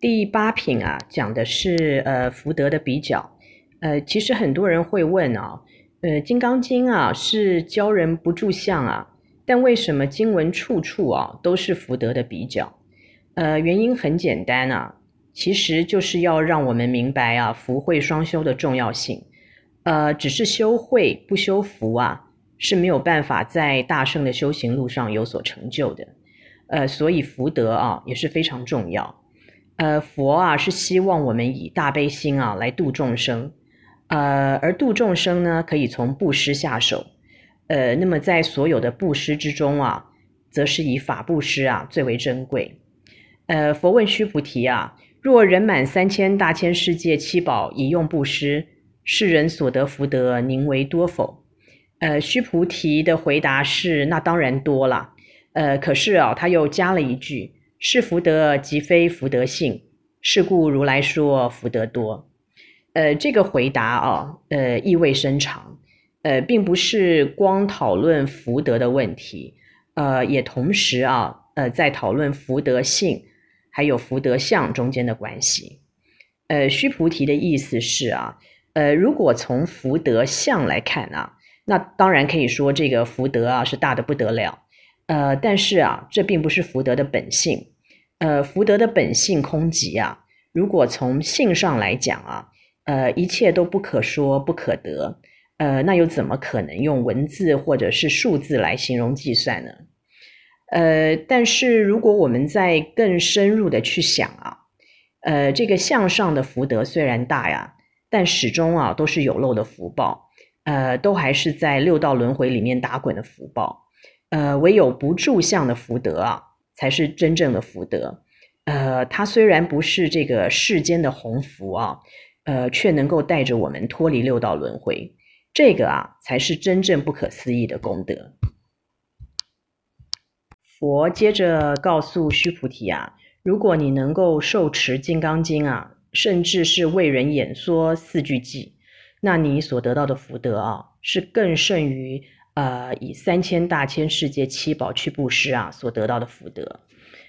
第八品啊，讲的是呃福德的比较。呃，其实很多人会问啊，呃，《金刚经》啊是教人不住相啊，但为什么经文处处啊都是福德的比较？呃，原因很简单啊，其实就是要让我们明白啊福慧双修的重要性。呃，只是修慧不修福啊，是没有办法在大圣的修行路上有所成就的。呃，所以福德啊也是非常重要。呃，佛啊是希望我们以大悲心啊来度众生，呃，而度众生呢，可以从布施下手，呃，那么在所有的布施之中啊，则是以法布施啊最为珍贵。呃，佛问须菩提啊，若人满三千大千世界七宝以用布施，世人所得福德宁为多否？呃，须菩提的回答是：那当然多了。呃，可是啊，他又加了一句。是福德，即非福德性。是故如来说福德多。呃，这个回答啊，呃，意味深长。呃，并不是光讨论福德的问题，呃，也同时啊，呃，在讨论福德性还有福德相中间的关系。呃，须菩提的意思是啊，呃，如果从福德相来看啊，那当然可以说这个福德啊是大得不得了。呃，但是啊，这并不是福德的本性。呃，福德的本性空寂啊。如果从性上来讲啊，呃，一切都不可说不可得。呃，那又怎么可能用文字或者是数字来形容计算呢？呃，但是如果我们再更深入的去想啊，呃，这个向上的福德虽然大呀，但始终啊都是有漏的福报，呃，都还是在六道轮回里面打滚的福报。呃，唯有不住相的福德啊，才是真正的福德。呃，它虽然不是这个世间的鸿福啊，呃，却能够带着我们脱离六道轮回。这个啊，才是真正不可思议的功德。佛接着告诉须菩提啊，如果你能够受持《金刚经》啊，甚至是为人演说四句偈，那你所得到的福德啊，是更胜于。呃，以三千大千世界七宝去布施啊，所得到的福德。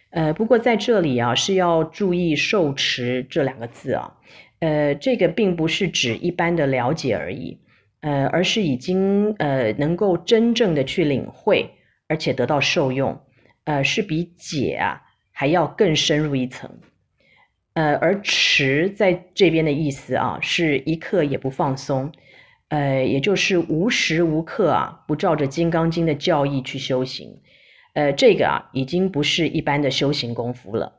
呃，不过在这里啊，是要注意“受持”这两个字啊。呃，这个并不是指一般的了解而已，呃，而是已经呃能够真正的去领会，而且得到受用。呃，是比解啊还要更深入一层。呃，而持在这边的意思啊，是一刻也不放松。呃，也就是无时无刻啊，不照着《金刚经》的教义去修行，呃，这个啊，已经不是一般的修行功夫了。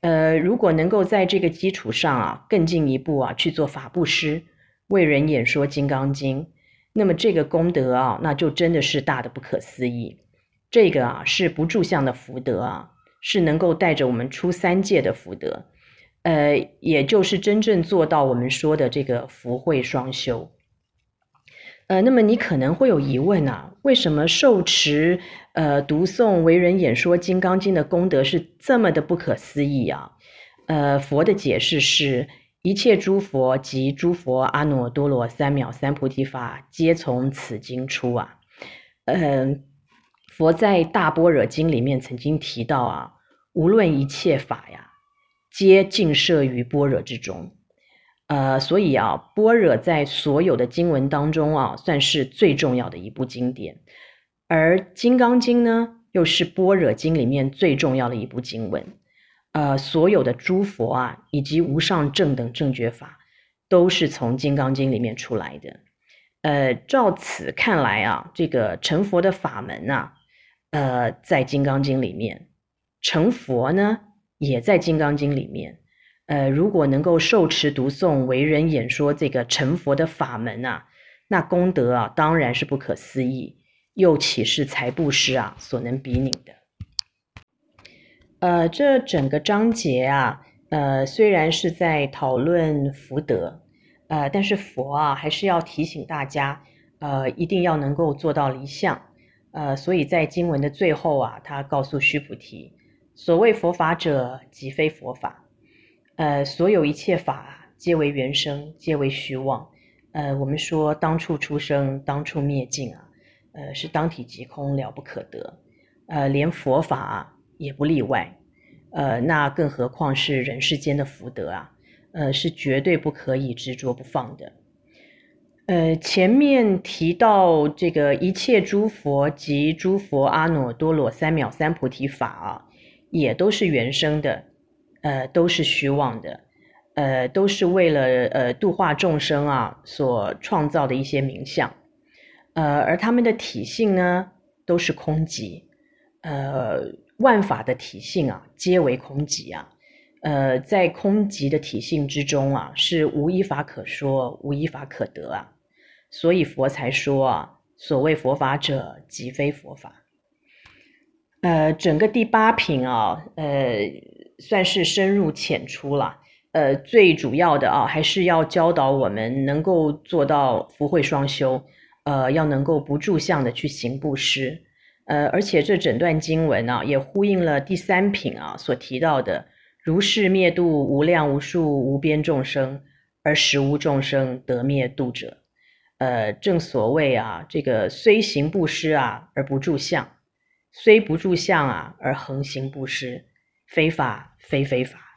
呃，如果能够在这个基础上啊，更进一步啊，去做法布施，为人演说《金刚经》，那么这个功德啊，那就真的是大的不可思议。这个啊，是不住相的福德啊，是能够带着我们出三界的福德，呃，也就是真正做到我们说的这个福慧双修。呃，那么你可能会有疑问啊，为什么受持、呃读诵、为人演说《金刚经》的功德是这么的不可思议啊？呃，佛的解释是，一切诸佛及诸佛阿耨多罗三藐三菩提法，皆从此经出啊。嗯、呃，佛在《大般若经》里面曾经提到啊，无论一切法呀，皆尽摄于般若之中。呃，所以啊，般若在所有的经文当中啊，算是最重要的一部经典，而《金刚经》呢，又是般若经里面最重要的一部经文。呃，所有的诸佛啊，以及无上正等正觉法，都是从《金刚经》里面出来的。呃，照此看来啊，这个成佛的法门呐、啊，呃，在《金刚经》里面，成佛呢，也在《金刚经》里面。呃，如果能够受持读诵、为人演说这个成佛的法门啊，那功德啊当然是不可思议，又岂是财布施啊所能比拟的？呃，这整个章节啊，呃，虽然是在讨论福德，呃，但是佛啊还是要提醒大家，呃，一定要能够做到离相。呃，所以在经文的最后啊，他告诉须菩提，所谓佛法者，即非佛法。呃，所有一切法皆为缘生，皆为虚妄。呃，我们说当处出生，当处灭尽啊，呃，是当体即空，了不可得。呃，连佛法也不例外。呃，那更何况是人世间的福德啊，呃，是绝对不可以执着不放的。呃，前面提到这个一切诸佛及诸佛阿耨多罗三藐三菩提法啊，也都是缘生的，呃，都是虚妄的，呃，都是为了呃度化众生啊所创造的一些名相，呃，而他们的体性呢，都是空寂，呃，万法的体性啊，皆为空寂啊，呃，在空寂的体性之中啊，是无一法可说，无一法可得啊。所以佛才说啊，所谓佛法者，即非佛法。呃，整个第八品啊，呃，算是深入浅出了。呃，最主要的啊，还是要教导我们能够做到福慧双修。呃，要能够不住相的去行布施。呃，而且这整段经文啊，也呼应了第三品啊所提到的，如是灭度无量无数无边众生，而实无众生得灭度者。呃，正所谓啊，这个虽行布施啊，而不住相；虽不住相啊，而恒行布施，非法非非法。